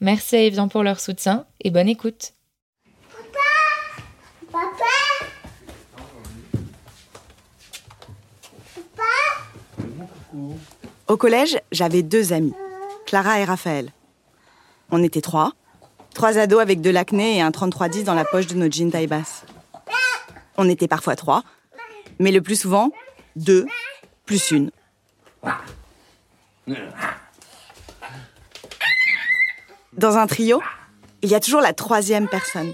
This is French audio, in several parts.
Merci à Evian pour leur soutien et bonne écoute. Papa Papa Papa Au collège, j'avais deux amis, Clara et Raphaël. On était trois, trois ados avec de l'acné et un 3310 dans la poche de nos jeans taille basse. On était parfois trois, mais le plus souvent, deux, plus une. Dans un trio, il y a toujours la troisième personne.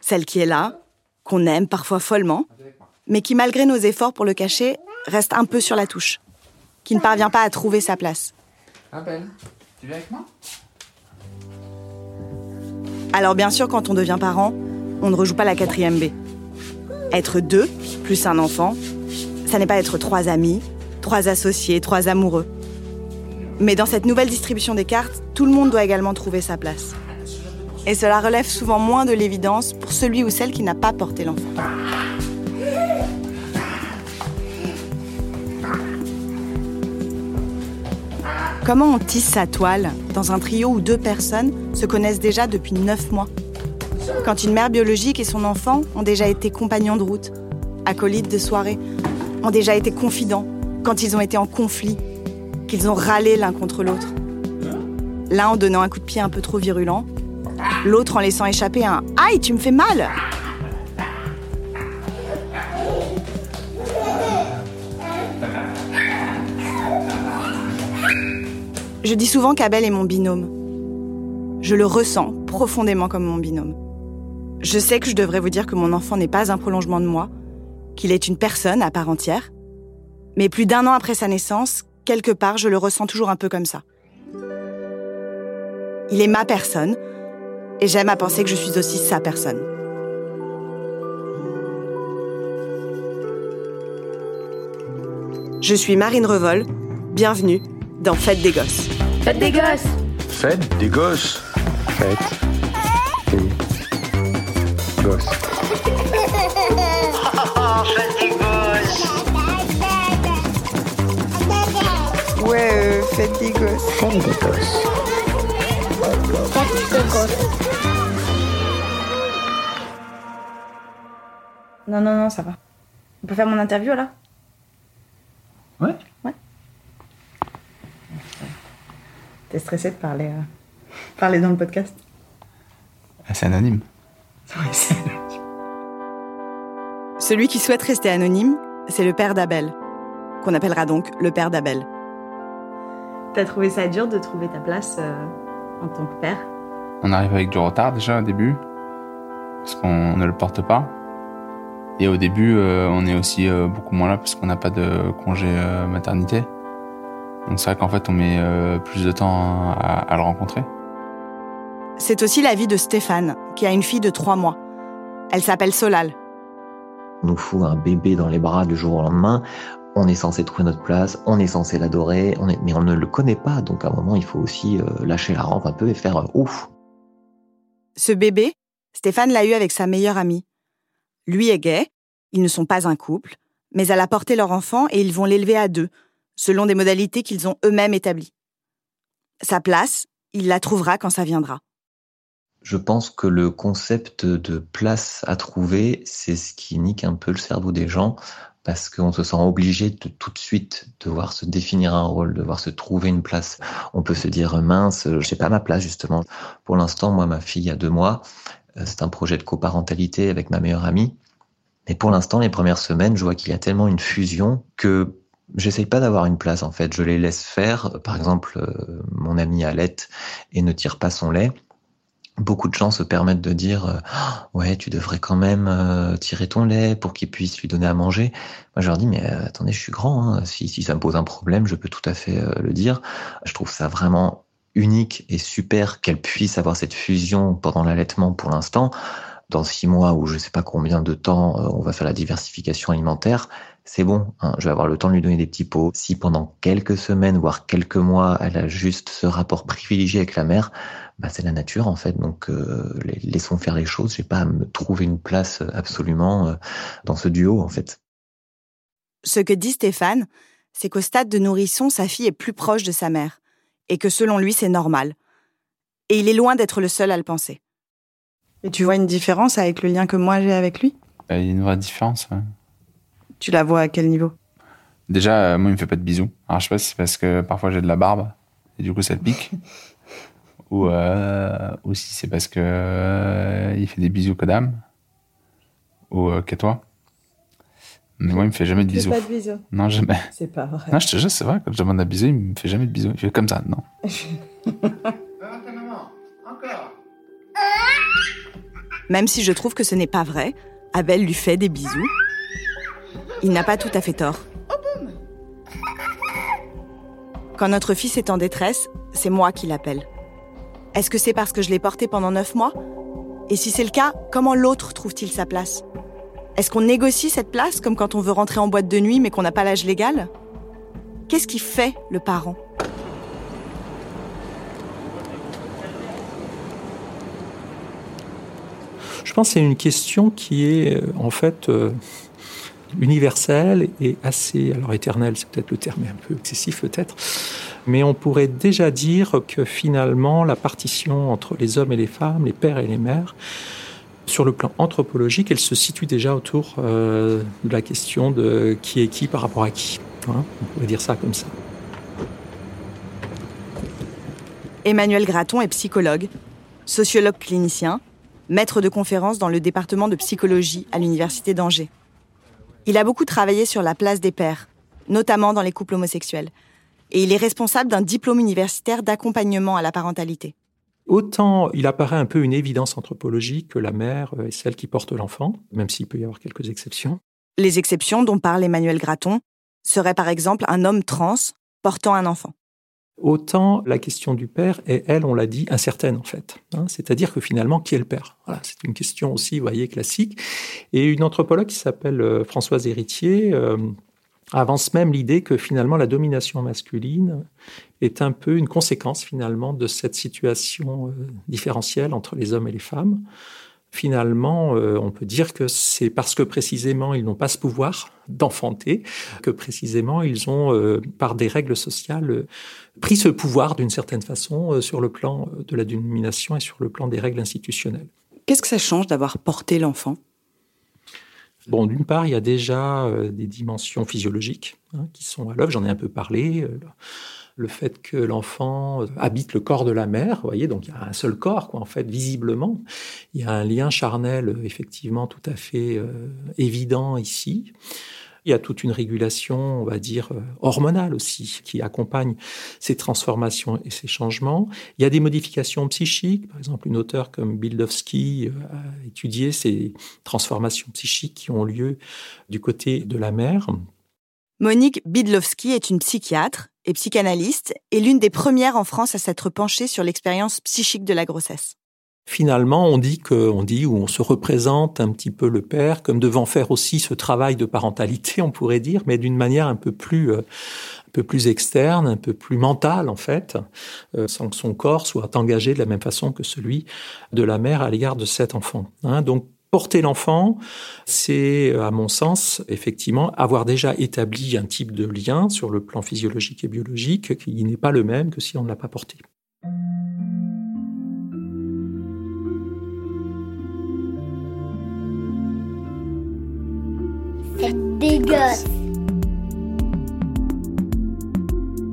Celle qui est là, qu'on aime parfois follement, mais qui, malgré nos efforts pour le cacher, reste un peu sur la touche, qui ne parvient pas à trouver sa place. tu viens avec moi? Alors bien sûr, quand on devient parent, on ne rejoue pas la quatrième B. Être deux, plus un enfant, ça n'est pas être trois amis, trois associés, trois amoureux. Mais dans cette nouvelle distribution des cartes, tout le monde doit également trouver sa place. Et cela relève souvent moins de l'évidence pour celui ou celle qui n'a pas porté l'enfant. Comment on tisse sa toile dans un trio où deux personnes se connaissent déjà depuis neuf mois? Quand une mère biologique et son enfant ont déjà été compagnons de route, acolytes de soirée, ont déjà été confidents, quand ils ont été en conflit, qu'ils ont râlé l'un contre l'autre. L'un en donnant un coup de pied un peu trop virulent, l'autre en laissant échapper un Aïe, tu me fais mal Je dis souvent qu'Abel est mon binôme. Je le ressens profondément comme mon binôme. Je sais que je devrais vous dire que mon enfant n'est pas un prolongement de moi, qu'il est une personne à part entière. Mais plus d'un an après sa naissance, quelque part, je le ressens toujours un peu comme ça. Il est ma personne, et j'aime à penser que je suis aussi sa personne. Je suis Marine Revol, bienvenue dans Fête des Gosses. Fête des Gosses Fête des Gosses Fête des Gosses. Ouais, euh, fête des gosses. Fête des gosses. Fête des gosses. Non, non, non, ça va. On peut faire mon interview là? Ouais Ouais. T'es stressé de parler, euh, parler dans le podcast? Ah, C'est anonyme. Oui, c'est anonyme. Celui qui souhaite rester anonyme, c'est le père d'Abel, qu'on appellera donc le père d'Abel. T'as trouvé ça dur de trouver ta place euh, en tant que père? On arrive avec du retard déjà au début, parce qu'on ne le porte pas. Et au début, euh, on est aussi euh, beaucoup moins là parce qu'on n'a pas de congé euh, maternité. Donc c'est vrai qu'en fait, on met euh, plus de temps à, à le rencontrer. C'est aussi la vie de Stéphane, qui a une fille de trois mois. Elle s'appelle Solal. On nous fout un bébé dans les bras du jour au lendemain. On est censé trouver notre place, on est censé l'adorer, on est... mais on ne le connaît pas. Donc à un moment, il faut aussi euh, lâcher la rampe un peu et faire euh, ouf. Ce bébé, Stéphane l'a eu avec sa meilleure amie. Lui est gay, ils ne sont pas un couple, mais elle a porté leur enfant et ils vont l'élever à deux, selon des modalités qu'ils ont eux-mêmes établies. Sa place, il la trouvera quand ça viendra. Je pense que le concept de place à trouver, c'est ce qui nique un peu le cerveau des gens parce qu'on se sent obligé de tout de suite devoir se définir un rôle, devoir se trouver une place. On peut se dire mince, je sais pas ma place justement. Pour l'instant, moi, ma fille a deux mois, euh, c'est un projet de coparentalité avec ma meilleure amie. Mais pour l'instant, les premières semaines, je vois qu'il y a tellement une fusion que j'essaye pas d'avoir une place en fait. Je les laisse faire. Par exemple, euh, mon ami Alette et ne tire pas son lait beaucoup de gens se permettent de dire euh, ouais tu devrais quand même euh, tirer ton lait pour qu'il puisse lui donner à manger moi je leur dis mais euh, attendez je suis grand hein. si, si ça me pose un problème je peux tout à fait euh, le dire je trouve ça vraiment unique et super qu'elle puisse avoir cette fusion pendant l'allaitement pour l'instant. Dans six mois ou je sais pas combien de temps on va faire la diversification alimentaire, c'est bon, hein, je vais avoir le temps de lui donner des petits pots. Si pendant quelques semaines, voire quelques mois, elle a juste ce rapport privilégié avec la mère, bah, c'est la nature en fait. Donc euh, laissons faire les choses. J'ai pas à me trouver une place absolument euh, dans ce duo en fait. Ce que dit Stéphane, c'est qu'au stade de nourrisson, sa fille est plus proche de sa mère, et que selon lui, c'est normal. Et il est loin d'être le seul à le penser. Et tu vois une différence avec le lien que moi j'ai avec lui? Bah, Il y a une vraie différence. Tu la vois à quel niveau? Déjà, euh, moi, il me fait pas de bisous. Alors, je sais pas si c'est parce que parfois j'ai de la barbe et du coup ça le pique. ou, euh, si c'est parce que euh, il fait des bisous que d'âme. Ou euh, que toi. Mais moi, il me fait jamais de bisous. pas de bisous. Non, jamais. C'est pas vrai. Non, je te jure, c'est vrai. Quand je demande un bisou, il me fait jamais de bisous. Il fait comme ça, non. Même si je trouve que ce n'est pas vrai, Abel lui fait des bisous. Il n'a pas tout à fait tort. Quand notre fils est en détresse, c'est moi qui l'appelle. Est-ce que c'est parce que je l'ai porté pendant neuf mois? Et si c'est le cas, comment l'autre trouve-t-il sa place? Est-ce qu'on négocie cette place comme quand on veut rentrer en boîte de nuit mais qu'on n'a pas l'âge légal? Qu'est-ce qui fait le parent? Je pense que c'est une question qui est euh, en fait euh, universelle et assez, alors éternelle, c'est peut-être le terme un peu excessif peut-être, mais on pourrait déjà dire que finalement la partition entre les hommes et les femmes, les pères et les mères, sur le plan anthropologique, elle se situe déjà autour euh, de la question de qui est qui par rapport à qui. Hein. on pourrait dire ça comme ça. Emmanuel Graton est psychologue, sociologue clinicien, maître de conférence dans le département de psychologie à l'Université d'Angers. Il a beaucoup travaillé sur la place des pères, notamment dans les couples homosexuels. Et il est responsable d'un diplôme universitaire d'accompagnement à la parentalité. Autant il apparaît un peu une évidence anthropologique que la mère est celle qui porte l'enfant, même s'il peut y avoir quelques exceptions. Les exceptions dont parle Emmanuel Graton seraient par exemple un homme trans portant un enfant. Autant la question du père est, elle, on l'a dit, incertaine en fait. Hein. C'est-à-dire que finalement, qui est le père? Voilà, C'est une question aussi, vous voyez, classique. Et une anthropologue qui s'appelle euh, Françoise Héritier euh, avance même l'idée que finalement la domination masculine est un peu une conséquence finalement de cette situation euh, différentielle entre les hommes et les femmes finalement, euh, on peut dire que c'est parce que précisément ils n'ont pas ce pouvoir d'enfanter que précisément ils ont, euh, par des règles sociales, euh, pris ce pouvoir d'une certaine façon sur le plan de la domination et sur le plan des règles institutionnelles. Qu'est-ce que ça change d'avoir porté l'enfant? Bon, d'une part, il y a déjà des dimensions physiologiques hein, qui sont à l'œuvre. J'en ai un peu parlé le fait que l'enfant habite le corps de la mère, vous voyez, donc il y a un seul corps, quoi, en fait, visiblement. Il y a un lien charnel, effectivement, tout à fait euh, évident ici. Il y a toute une régulation, on va dire, euh, hormonale aussi, qui accompagne ces transformations et ces changements. Il y a des modifications psychiques. Par exemple, une auteure comme Bildowski euh, a étudié ces transformations psychiques qui ont lieu du côté de la mère. Monique Bidlowski est une psychiatre et psychanalyste et l'une des premières en France à s'être penchée sur l'expérience psychique de la grossesse. Finalement, on dit que, on dit ou on se représente un petit peu le père comme devant faire aussi ce travail de parentalité, on pourrait dire, mais d'une manière un peu plus, euh, un peu plus externe, un peu plus mentale en fait, euh, sans que son corps soit engagé de la même façon que celui de la mère à l'égard de cet enfant. Hein. Donc Porter l'enfant, c'est, à mon sens, effectivement, avoir déjà établi un type de lien sur le plan physiologique et biologique qui n'est pas le même que si on ne l'a pas porté.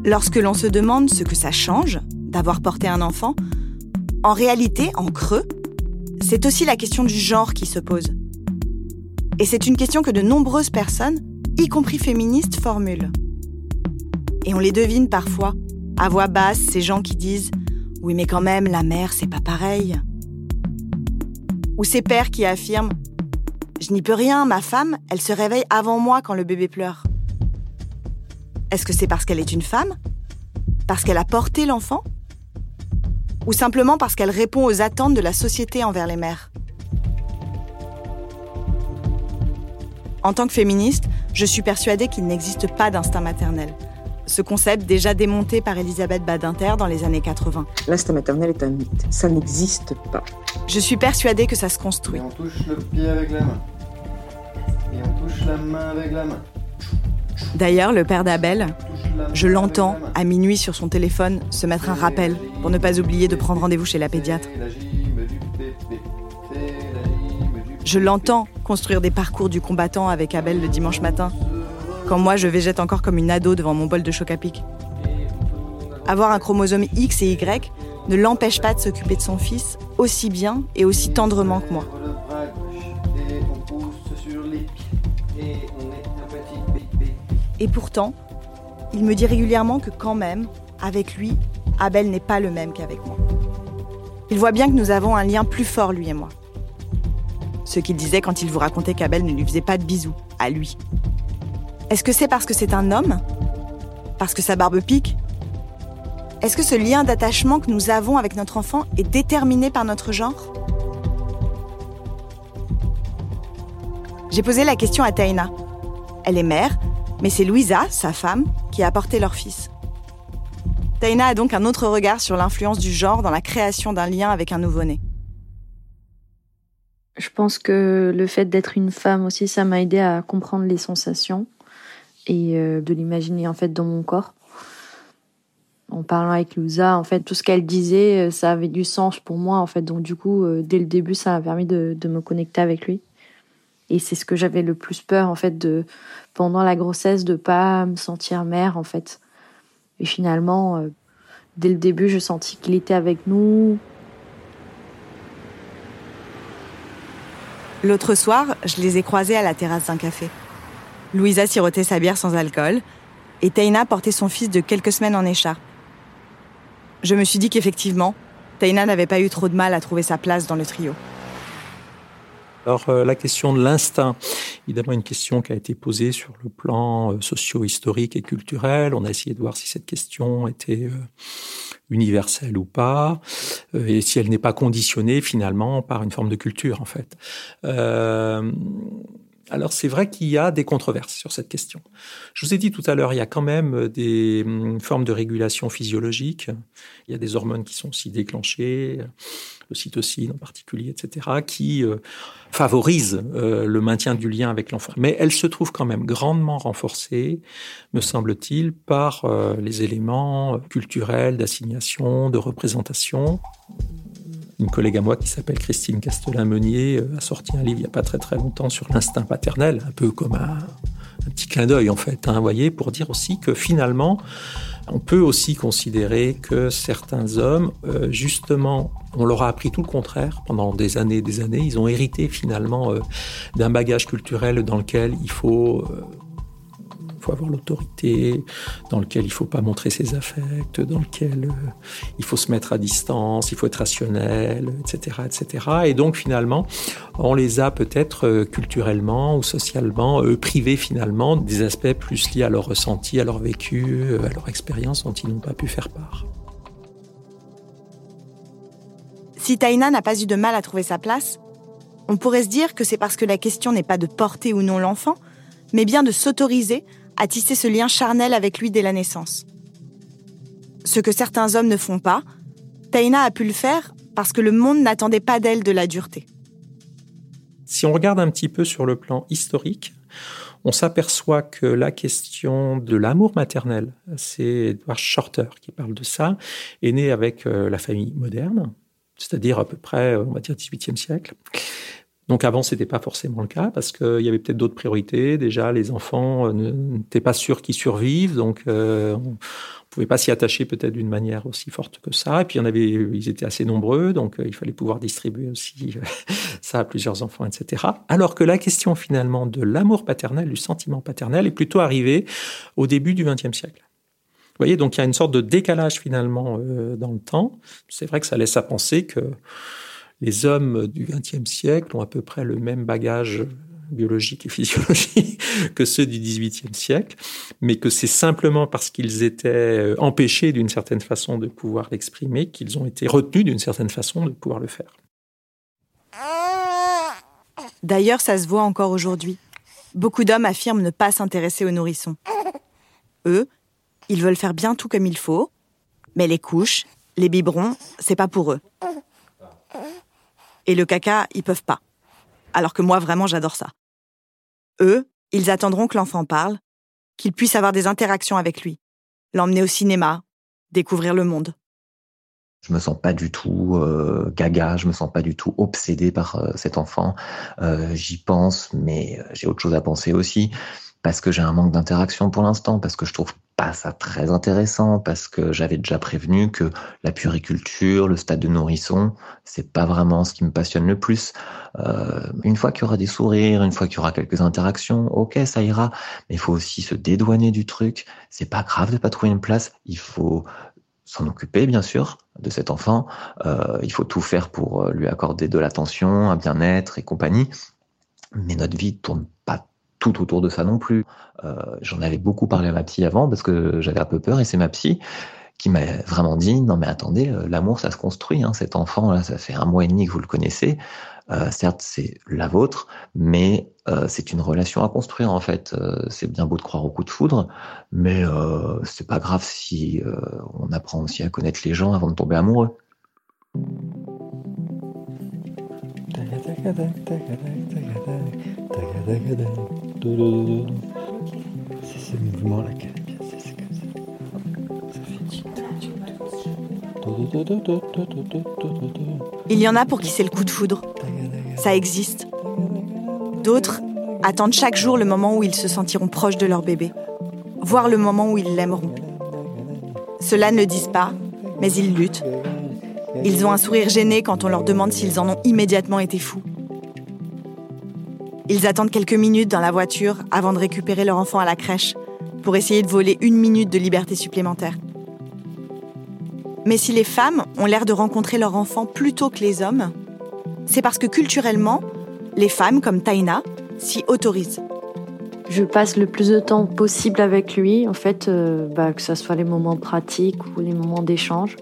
Lorsque l'on se demande ce que ça change d'avoir porté un enfant, en réalité, en creux, c'est aussi la question du genre qui se pose. Et c'est une question que de nombreuses personnes, y compris féministes, formulent. Et on les devine parfois, à voix basse, ces gens qui disent Oui, mais quand même, la mère, c'est pas pareil. Ou ces pères qui affirment Je n'y peux rien, ma femme, elle se réveille avant moi quand le bébé pleure. Est-ce que c'est parce qu'elle est une femme? Parce qu'elle a porté l'enfant? Ou simplement parce qu'elle répond aux attentes de la société envers les mères. En tant que féministe, je suis persuadée qu'il n'existe pas d'instinct maternel. Ce concept déjà démonté par Elisabeth Badinter dans les années 80. L'instinct maternel est un mythe. Ça n'existe pas. Je suis persuadée que ça se construit. Et on touche le pied avec la main. Et on touche la main avec la main. D'ailleurs, le père d'Abel, je l'entends à minuit sur son téléphone se mettre un rappel pour ne pas oublier de prendre rendez-vous chez la pédiatre. Je l'entends construire des parcours du combattant avec Abel le dimanche matin, quand moi je végète encore comme une ado devant mon bol de choc à pic. Avoir un chromosome X et Y ne l'empêche pas de s'occuper de son fils aussi bien et aussi tendrement que moi. Et pourtant, il me dit régulièrement que quand même, avec lui, Abel n'est pas le même qu'avec moi. Il voit bien que nous avons un lien plus fort, lui et moi. Ce qu'il disait quand il vous racontait qu'Abel ne lui faisait pas de bisous, à lui. Est-ce que c'est parce que c'est un homme? Parce que sa barbe pique? Est-ce que ce lien d'attachement que nous avons avec notre enfant est déterminé par notre genre? J'ai posé la question à Taina. Elle est mère, mais c'est Louisa, sa femme, qui a apporté leur fils. Taina a donc un autre regard sur l'influence du genre dans la création d'un lien avec un nouveau-né. Je pense que le fait d'être une femme aussi, ça m'a aidé à comprendre les sensations et euh, de l'imaginer en fait dans mon corps. En parlant avec Louisa, en fait, tout ce qu'elle disait, euh, ça avait du sens pour moi en fait. Donc du coup, euh, dès le début, ça m'a permis de, de me connecter avec lui. Et c'est ce que j'avais le plus peur en fait de pendant la grossesse de pas me sentir mère en fait. Et finalement, euh, dès le début, je sentis qu'il était avec nous. L'autre soir, je les ai croisés à la terrasse d'un café. Louisa sirotait sa bière sans alcool et Taina portait son fils de quelques semaines en écharpe. Je me suis dit qu'effectivement, Taina n'avait pas eu trop de mal à trouver sa place dans le trio. Alors euh, la question de l'instinct, évidemment une question qui a été posée sur le plan euh, socio-historique et culturel. On a essayé de voir si cette question était euh, universelle ou pas, et si elle n'est pas conditionnée finalement par une forme de culture en fait. Alors c'est vrai qu'il y a des controverses sur cette question. Je vous ai dit tout à l'heure, il y a quand même des hum, formes de régulation physiologique. Il y a des hormones qui sont aussi déclenchées, cytocine en particulier, etc., qui euh, favorise euh, le maintien du lien avec l'enfant. Mais elle se trouve quand même grandement renforcée, me semble-t-il, par euh, les éléments culturels d'assignation, de représentation. Une collègue à moi qui s'appelle Christine Castelin-Meunier a sorti un livre il n'y a pas très très longtemps sur l'instinct paternel, un peu comme un, petit clin d'œil en fait, hein, voyez, pour dire aussi que finalement, on peut aussi considérer que certains hommes, euh, justement, on leur a appris tout le contraire pendant des années et des années. Ils ont hérité finalement euh, d'un bagage culturel dans lequel il faut euh, faut avoir l'autorité, dans lequel il faut pas montrer ses affects, dans lequel euh, il faut se mettre à distance, il faut être rationnel, etc., etc. Et donc finalement, on les a peut-être euh, culturellement ou socialement euh, privés finalement des aspects plus liés à leur ressenti, à leur vécu, à leur expérience dont ils n'ont pas pu faire part. Si Taina n'a pas eu de mal à trouver sa place, on pourrait se dire que c'est parce que la question n'est pas de porter ou non l'enfant, mais bien de s'autoriser à tisser ce lien charnel avec lui dès la naissance. Ce que certains hommes ne font pas, Taina a pu le faire parce que le monde n'attendait pas d'elle de la dureté. Si on regarde un petit peu sur le plan historique, on s'aperçoit que la question de l'amour maternel, c'est Edward Shorter qui parle de ça, est né avec euh, la famille moderne, c'est-à-dire à peu près, on va dire, 18e siècle. Donc avant, c'était pas forcément le cas parce qu'il y avait peut-être d'autres priorités. Déjà, les enfants euh, n'étaient pas sûrs qu'ils survivent, donc euh, on pouvait pas s'y attacher peut-être d'une manière aussi forte que ça. Et puis en avait, ils étaient assez nombreux, donc euh, il fallait pouvoir distribuer aussi euh, ça à plusieurs enfants, etc. Alors que la question finalement de l'amour paternel, du sentiment paternel, est plutôt arrivée au début du XXe siècle. Vous voyez, donc il y a une sorte de décalage finalement dans le temps. C'est vrai que ça laisse à penser que les hommes du XXe siècle ont à peu près le même bagage biologique et physiologique que ceux du XVIIIe siècle, mais que c'est simplement parce qu'ils étaient euh, empêchés d'une certaine façon de pouvoir l'exprimer qu'ils ont été retenus d'une certaine façon de pouvoir le faire. D'ailleurs, ça se voit encore aujourd'hui. Beaucoup d'hommes affirment ne pas s'intéresser aux nourrissons. Eux, ils veulent faire bien tout comme il faut, mais les couches, les biberons, c'est pas pour eux. Et le caca, ils peuvent pas. Alors que moi, vraiment, j'adore ça. Eux, ils attendront que l'enfant parle, qu'il puisse avoir des interactions avec lui, l'emmener au cinéma, découvrir le monde. Je me sens pas du tout euh, gaga, je me sens pas du tout obsédé par euh, cet enfant. Euh, J'y pense, mais j'ai autre chose à penser aussi parce que j'ai un manque d'interaction pour l'instant, parce que je trouve pas ça très intéressant, parce que j'avais déjà prévenu que la puriculture, le stade de nourrisson, c'est pas vraiment ce qui me passionne le plus. Euh, une fois qu'il y aura des sourires, une fois qu'il y aura quelques interactions, ok, ça ira. Mais il faut aussi se dédouaner du truc. C'est pas grave de pas trouver une place. Il faut s'en occuper, bien sûr, de cet enfant. Euh, il faut tout faire pour lui accorder de l'attention, un bien-être et compagnie. Mais notre vie tourne tout autour de ça non plus. Euh, J'en avais beaucoup parlé à ma psy avant parce que j'avais un peu peur et c'est ma psy qui m'a vraiment dit non mais attendez euh, l'amour ça se construit hein, cet enfant là ça fait un mois et demi que vous le connaissez. Euh, certes c'est la vôtre mais c'est une relation à construire en fait. C'est bien beau de croire au coup de foudre mais c'est pas grave si on apprend aussi à connaître les gens avant de tomber amoureux c'est ce Il y en a pour qui c'est le coup de foudre. Ça existe. D'autres attendent chaque jour le moment où ils se sentiront proches de leur bébé, voire le moment où ils l'aimeront. Ceux-là ne disent pas, mais ils luttent. Ils ont un sourire gêné quand on leur demande s'ils en ont immédiatement été fous. Ils attendent quelques minutes dans la voiture avant de récupérer leur enfant à la crèche pour essayer de voler une minute de liberté supplémentaire. Mais si les femmes ont l'air de rencontrer leur enfant plus tôt que les hommes, c'est parce que culturellement, les femmes comme Taina s'y autorisent. Je passe le plus de temps possible avec lui, en fait, euh, bah, que ce soit les moments pratiques ou les moments d'échange.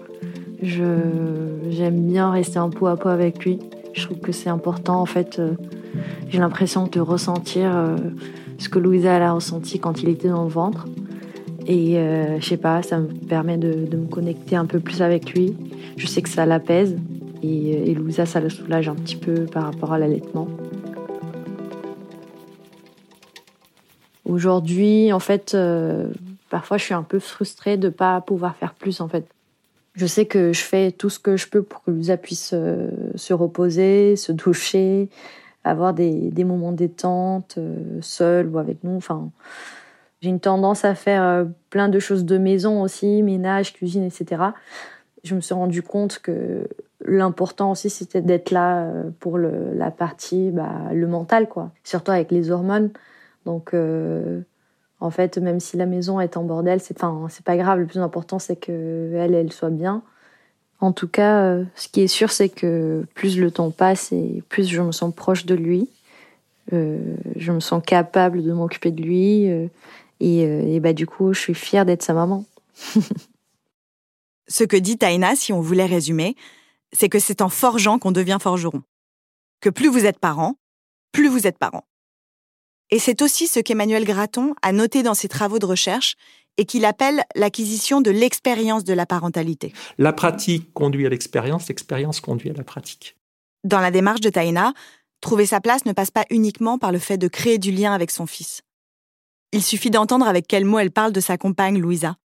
J'aime bien rester un pot à pot avec lui. Je trouve que c'est important, en fait. Euh, j'ai l'impression de ressentir euh, ce que Louisa a ressenti quand il était dans le ventre. Et euh, je sais pas, ça me permet de, me connecter un peu plus avec lui. Je sais que ça l'apaise. Et, et Louisa, ça le soulage un petit peu par rapport à l'allaitement. Aujourd'hui, en fait, euh, parfois je suis un peu frustrée de ne pas pouvoir faire plus, en fait. Je sais que je fais tout ce que je peux pour que Louisa puisse euh, se reposer, se doucher, avoir des, des moments détente, euh, seule ou avec nous. Enfin, j'ai une tendance à faire euh, plein de choses de maison aussi, ménage, cuisine, etc. Je me suis rendu compte que l'important aussi, c'était d'être là euh, pour le, la partie, bah, le mental, quoi. Surtout avec les hormones. Donc, en fait, même si la maison est en bordel, c'est, pas grave. Le plus important, c'est que elle, soit bien. En tout cas, euh, ce qui est sûr, c'est que plus le temps passe et plus je me sens proche de lui. Euh, je me sens capable de m'occuper de lui. Euh, et, et, bah, du coup, je suis fière d'être sa maman. Ce que dit Taina, si on voulait résumer, c'est que c'est en forgeant qu'on devient forgeron. Que plus vous êtes parent, plus vous êtes parent. Et c'est aussi ce qu'Emmanuel Graton a noté dans ses travaux de recherche et qu'il appelle l'acquisition de l'expérience de la parentalité. La pratique conduit à l'expérience, l'expérience conduit à la pratique. Dans la démarche de Taina, trouver sa place ne passe pas uniquement par le fait de créer du lien avec son fils. Il suffit d'entendre avec quels mots elle parle de sa compagne Louisa.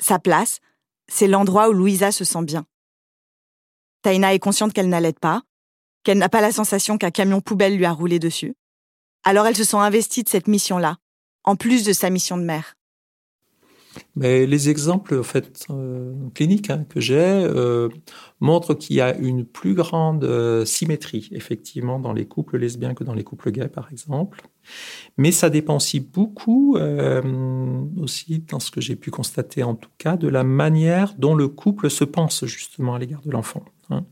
Sa place, c'est l'endroit où Louisa se sent bien. Taina est consciente qu'elle n'allait pas, qu'elle n'a pas la sensation qu'un camion poubelle lui a roulé dessus. Alors elle se sent investie de cette mission-là, en plus de sa mission de mère. Mais les exemples en fait euh, cliniques hein, que j'ai euh, montrent qu'il y a une plus grande euh, symétrie effectivement dans les couples lesbiens que dans les couples gays par exemple. Mais ça dépend aussi beaucoup aussi dans ce que j'ai pu constater en tout cas de la manière dont le couple se pense justement à l'égard de l'enfant. Hein.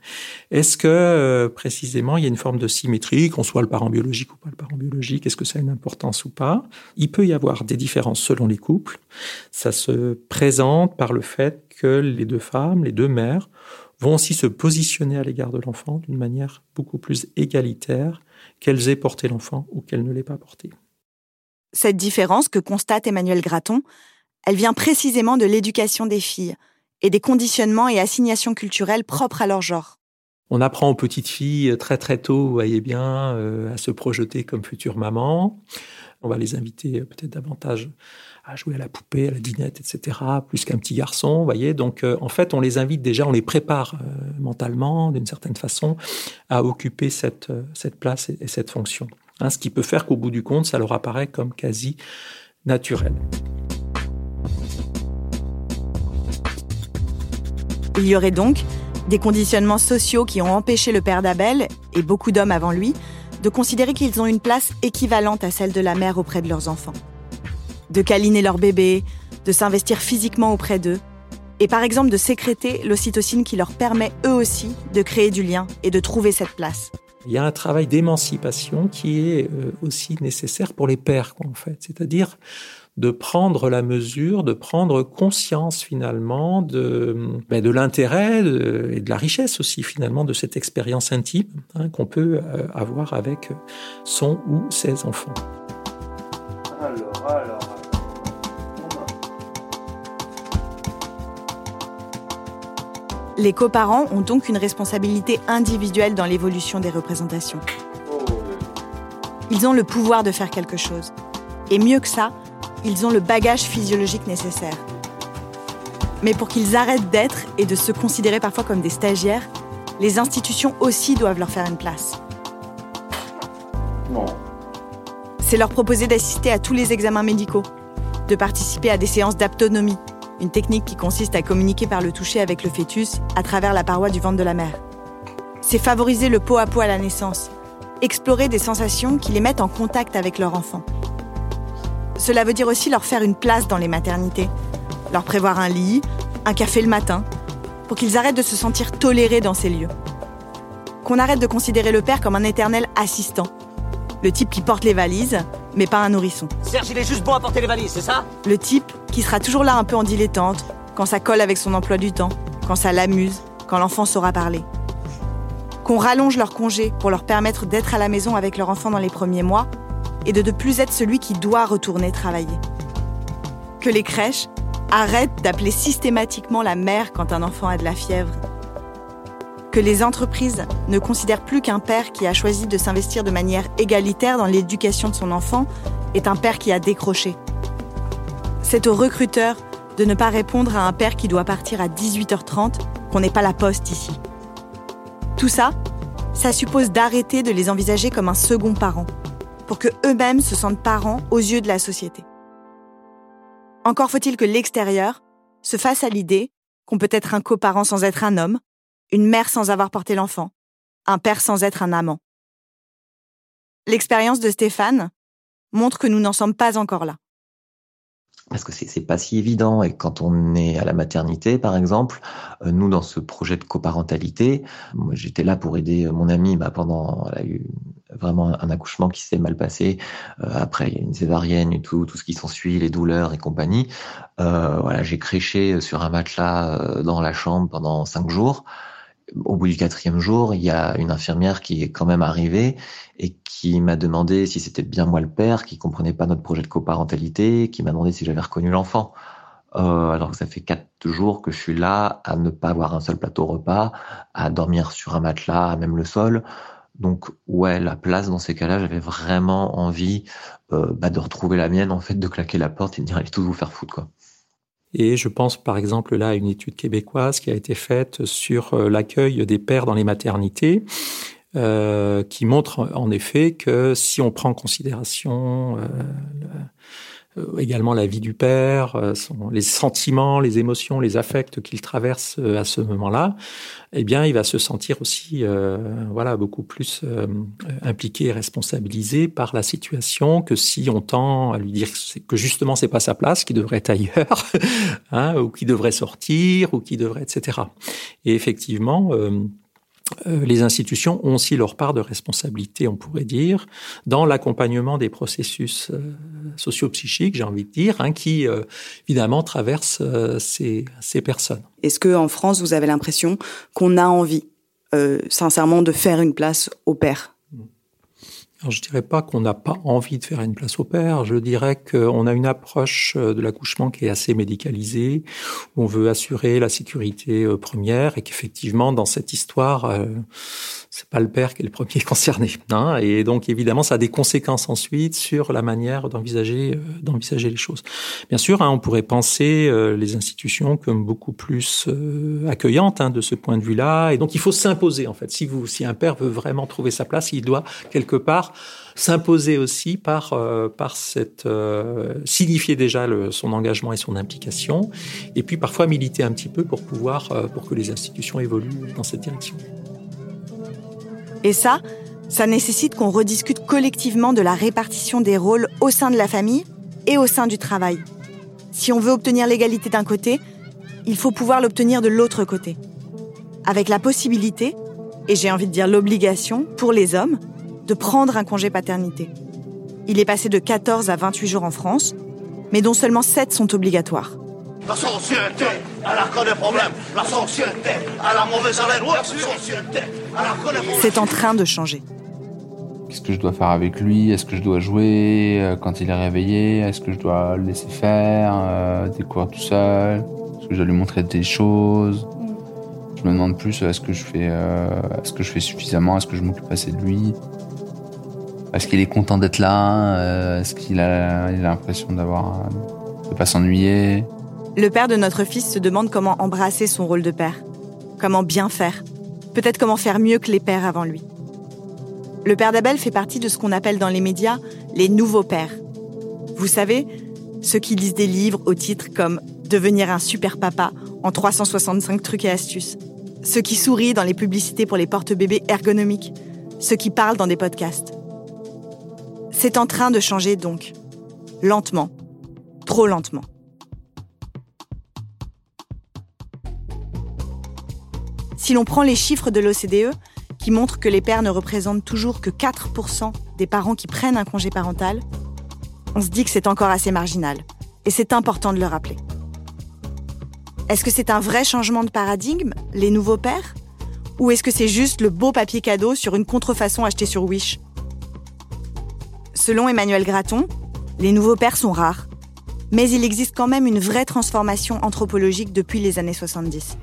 Est-ce que euh, précisément il y a une forme de symétrie, qu'on soit le parent biologique ou pas le parent biologique Est-ce que ça a une importance ou pas? Il peut y avoir des différences selon les couples. Ça se présente par le fait que les deux femmes, les deux mères, vont aussi se positionner à l'égard de l'enfant d'une manière beaucoup plus égalitaire qu'elles aient porté l'enfant ou qu'elles ne l'aient pas porté. Cette différence que constate Emmanuel Graton, elle vient précisément de l'éducation des filles et des conditionnements et assignations culturelles propres à leur genre. On apprend aux petites filles très très tôt, vous voyez bien, euh, à se projeter comme futures mamans. On va les inviter peut-être davantage à jouer à la poupée, à la dinette, etc., plus qu'un petit garçon, vous voyez. Donc, euh, en fait, on les invite déjà, on les prépare euh, mentalement, d'une certaine façon, à occuper cette, cette place et, cette fonction. Hein, ce qui peut faire qu'au bout du compte, ça leur apparaît comme quasi naturel. Il y aurait donc des conditionnements sociaux qui ont empêché le père d'Abel, et beaucoup d'hommes avant lui, de considérer qu'ils ont une place équivalente à celle de la mère auprès de leurs enfants. De câliner leur bébé, de s'investir physiquement auprès d'eux, et par exemple de sécréter l'ocytocine qui leur permet eux aussi de créer du lien et de trouver cette place. Il y a un travail d'émancipation qui est euh, aussi nécessaire pour les pères, en fait. C'est-à-dire de prendre la mesure, de prendre conscience finalement de, ben, de l'intérêt et de la richesse aussi finalement de cette expérience intime hein, qu'on peut euh, avoir avec son ou ses enfants. Alors, alors, Les coparents ont donc une responsabilité individuelle dans l'évolution des représentations. Ils ont le pouvoir de faire quelque chose. Et mieux que ça, ils ont le bagage physiologique nécessaire. Mais pour qu'ils arrêtent d'être et de se considérer parfois comme des stagiaires, les institutions aussi doivent leur faire une place. C'est leur proposer d'assister à tous les examens médicaux, de participer à des séances d'aptonomie, une technique qui consiste à communiquer par le toucher avec le fœtus à travers la paroi du ventre de la mère. C'est favoriser le pot à pot à la naissance, explorer des sensations qui les mettent en contact avec leur enfant. Cela veut dire aussi leur faire une place dans les maternités, leur prévoir un lit, un café le matin, pour qu'ils arrêtent de se sentir tolérés dans ces lieux. Qu'on arrête de considérer le père comme un éternel assistant, le type qui porte les valises, mais pas un nourrisson. Serge, il est juste bon à porter les valises, c'est ça? Le type qui sera toujours là un peu en dilettante, quand ça colle avec son emploi du temps, quand ça l'amuse, quand l'enfant saura parler. Qu'on rallonge leur congé pour leur permettre d'être à la maison avec leur enfant dans les premiers mois, et de ne plus être celui qui doit retourner travailler. Que les crèches arrêtent d'appeler systématiquement la mère quand un enfant a de la fièvre. Que les entreprises ne considèrent plus qu'un père qui a choisi de s'investir de manière égalitaire dans l'éducation de son enfant est un père qui a décroché. C'est aux recruteurs de ne pas répondre à un père qui doit partir à 18h30 qu'on n'est pas la poste ici. Tout ça, ça suppose d'arrêter de les envisager comme un second parent pour que eux-mêmes se sentent parents aux yeux de la société. Encore faut-il que l'extérieur se fasse à l'idée qu'on peut être un coparent sans être un homme, une mère sans avoir porté l'enfant, un père sans être un amant. L'expérience de Stéphane montre que nous n'en sommes pas encore là parce que c'est pas si évident. Et quand on est à la maternité, par exemple, euh, nous, dans ce projet de coparentalité, moi, j'étais là pour aider mon amie bah, pendant, elle a eu vraiment un accouchement qui s'est mal passé. Euh, après, il y a une césarienne et tout, tout ce qui s'ensuit, les douleurs et compagnie. Euh, voilà, j'ai créché sur un matelas euh, dans la chambre pendant cinq jours au bout du quatrième jour, il y a une infirmière qui est quand même arrivée et qui m'a demandé si c'était bien moi le père, qui comprenait pas notre projet de coparentalité, qui m'a demandé si j'avais reconnu l'enfant. Euh, alors que ça fait quatre jours que je suis là à ne pas avoir un seul plateau repas, à dormir sur un matelas, même le sol. Donc ouais, la place dans ces cas-là, j'avais vraiment envie euh, bah, de retrouver la mienne, en fait, de claquer la porte et de dire allez tous vous faire foutre quoi. Et je pense par exemple là à une étude québécoise qui a été faite sur euh, l'accueil des pères dans les maternités. Euh, qui montre en effet que si on prend en considération euh, également la vie du père, euh, les sentiments, les émotions, les affects qu'il traverse euh, à ce moment-là, eh bien, il va se sentir aussi, voilà, beaucoup plus impliqué et responsabilisé par la situation que si on tend à lui dire que justement c'est pas sa place, qu'il devrait être ailleurs, hein, ou qu'il devrait sortir, ou qu'il devrait, etc. Et effectivement euh, les institutions ont aussi leur part de responsabilité, on pourrait dire, dans l'accompagnement des processus euh, socio-psychiques, j'ai envie de dire, hein, qui euh, évidemment traversent ces, ces, personnes. Est-ce que en France, vous avez l'impression qu'on a envie, sincèrement, de faire une place au père? Alors, je dirais pas qu'on n'a pas envie de faire une place au père. Je dirais qu'on a une approche euh, de l'accouchement qui est assez médicalisée, où on veut assurer la sécurité euh, première et qu'effectivement, dans cette histoire, euh, c'est pas le père qui est le premier concerné. Hein et donc, évidemment, ça a des conséquences ensuite sur la manière d'envisager d'envisager les choses. Bien sûr, hein, on pourrait penser les institutions comme beaucoup plus accueillantes hein, de ce point de vue-là. Et donc, il faut s'imposer en fait. Si vous, si un père veut vraiment trouver sa place, il doit quelque part s'imposer aussi par par cette signifier déjà son engagement et son implication, et puis parfois militer un petit peu pour pouvoir pour que les institutions évoluent dans cette direction. Et ça, ça nécessite qu'on rediscute collectivement de la répartition des rôles au sein de la famille et au sein du travail. Si on veut obtenir l'égalité d'un côté, il faut pouvoir l'obtenir de l'autre côté. Avec la possibilité, et j'ai envie de dire l'obligation, pour les hommes, de prendre un congé paternité. Il est passé de 14 à 28 jours en France, mais dont seulement 7 sont obligatoires. La société, elle a que des problèmes. La société, elle a mauvaise haleine. la société, elle a que des problèmes. C'est en train de changer. Qu'est-ce que je dois faire avec lui? Est-ce que je dois jouer euh, quand il est réveillé? Est-ce que je dois le laisser faire, euh, découvrir tout seul? Est-ce que je dois lui montrer des choses? Je me demande plus est-ce que je fais, euh, est-ce que je fais suffisamment? Est-ce que je m'occupe assez de lui? Est-ce qu'il est content d'être là euh, Est-ce qu'il a l'impression d'avoir de pas s'ennuyer? Le père de notre fils se demande comment embrasser son rôle de père, comment bien faire, peut-être comment faire mieux que les pères avant lui. Le père d'Abel fait partie de ce qu'on appelle dans les médias les nouveaux pères. Vous savez, ceux qui lisent des livres au titre comme Devenir un super papa en 365 trucs et astuces. Ceux qui sourient dans les publicités pour les porte-bébés ergonomiques. Ceux qui parlent dans des podcasts. C'est en train de changer donc. Lentement. Trop lentement. Si l'on prend les chiffres de l'OCDE, qui montrent que les pères ne représentent toujours que 4% des parents qui prennent un congé parental, on se dit que c'est encore assez marginal. Et c'est important de le rappeler. Est-ce que c'est un vrai changement de paradigme, les nouveaux pères? Ou est-ce que c'est juste le beau papier cadeau sur une contrefaçon achetée sur Wish? Selon Emmanuel Graton, les nouveaux pères sont rares. Mais il existe quand même une vraie transformation anthropologique depuis les années 70.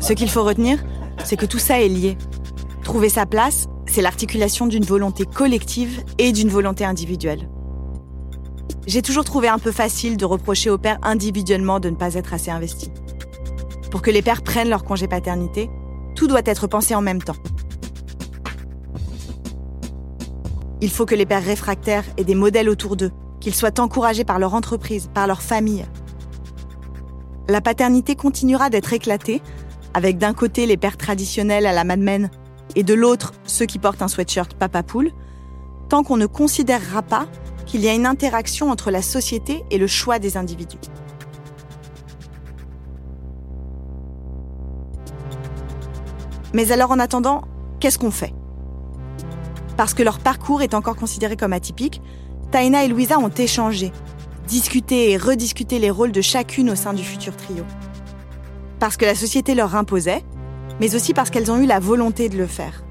Ce qu'il faut retenir, c'est que tout ça est lié. Trouver sa place, c'est l'articulation d'une volonté collective et d'une volonté individuelle. J'ai toujours trouvé un peu facile de reprocher aux pères individuellement de ne pas être assez investis. Pour que les pères prennent leur congé paternité, tout doit être pensé en même temps. Il faut que les pères réfractaires aient des modèles autour d'eux, qu'ils soient encouragés par leur entreprise, par leur famille, la paternité continuera d'être éclatée, avec d'un côté les pères traditionnels à la Mad Men et de l'autre ceux qui portent un sweatshirt papa poule, tant qu'on ne considérera pas qu'il y a une interaction entre la société et le choix des individus. Mais alors en attendant, qu'est-ce qu'on fait? Parce que leur parcours est encore considéré comme atypique, Taina et Louisa ont échangé, discuter et rediscuter les rôles de chacune au sein du futur trio. Parce que la société leur imposait, mais aussi parce qu'elles ont eu la volonté de le faire.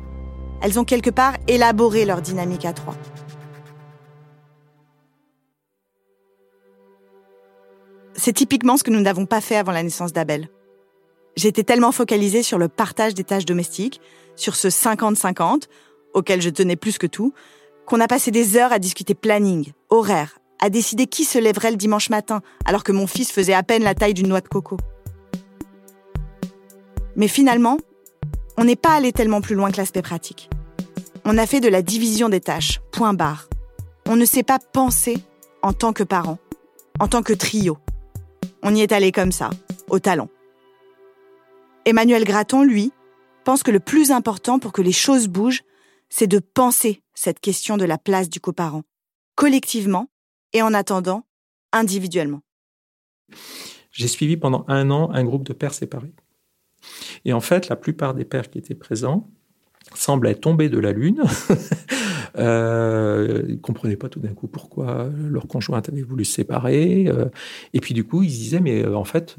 Elles ont quelque part élaboré leur dynamique à trois. C'est typiquement ce que nous n'avons pas fait avant la naissance d'Abel. J'étais tellement focalisée sur le partage des tâches domestiques, sur ce 50-50, auquel je tenais plus que tout, qu'on a passé des heures à discuter planning, horaire, à décider qui se lèverait le dimanche matin, alors que mon fils faisait à peine la taille d'une noix de coco. Mais finalement, on n'est pas allé tellement plus loin que l'aspect pratique. On a fait de la division des tâches, point barre. On ne sait pas penser en tant que parent, en tant que trio. On y est allé comme ça, au talon. Emmanuel Graton, lui, pense que le plus important pour que les choses bougent, c'est de penser cette question de la place du coparent, collectivement et en attendant, individuellement. J'ai suivi pendant un an un groupe de pères séparés. Et en fait, la plupart des pères qui étaient présents semblaient tomber de la lune. euh, ils ne comprenaient pas tout d'un coup pourquoi leur conjointe avait voulu se séparer. Euh, et puis du coup, ils se disaient, mais euh, en fait,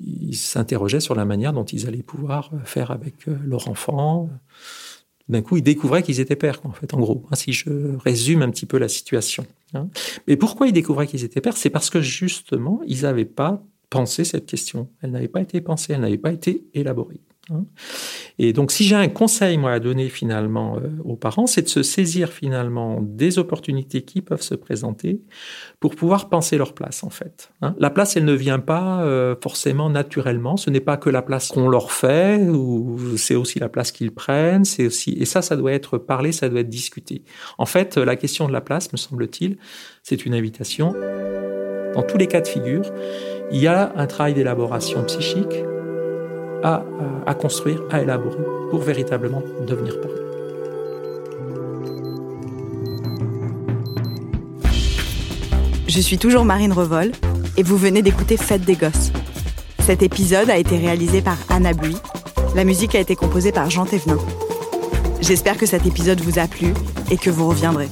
ils s'interrogeaient sur la manière dont ils allaient pouvoir faire avec euh, leur enfant. D'un coup, ils découvraient qu'ils étaient pères, en fait, en gros, hein, si je résume un petit peu la situation. Hein. Mais pourquoi ils découvraient qu'ils étaient pères C'est parce que justement, ils n'avaient pas pensé cette question. Elle n'avait pas été pensée, elle n'avait pas été élaborée. Hein. Et donc, si j'ai un conseil, à donner finalement euh, aux parents, c'est de se saisir finalement des opportunités qui peuvent se présenter pour pouvoir penser leur place, en fait. Hein. La place, elle ne vient pas euh, forcément naturellement. Ce n'est pas que la place qu'on leur fait, ou c'est aussi la place qu'ils prennent. C'est aussi et ça, ça doit être parlé, ça doit être discuté. En fait, la question de la place, me semble-t-il, c'est une invitation. Dans tous les cas de figure, il y a un travail d'élaboration psychique à, à, construire, à élaborer pour véritablement devenir parent. Je suis toujours Marine Revol et vous venez d'écouter Fête des Gosses. Cet épisode a été réalisé par Anna Bui. La musique a été composée par Jean Thévenin. J'espère que cet épisode vous a plu et que vous reviendrez.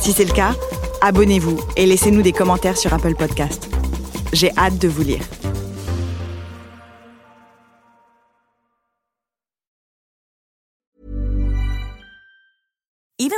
Si c'est le cas, abonnez-vous et laissez-nous des commentaires sur Apple Podcast. J'ai hâte de vous lire.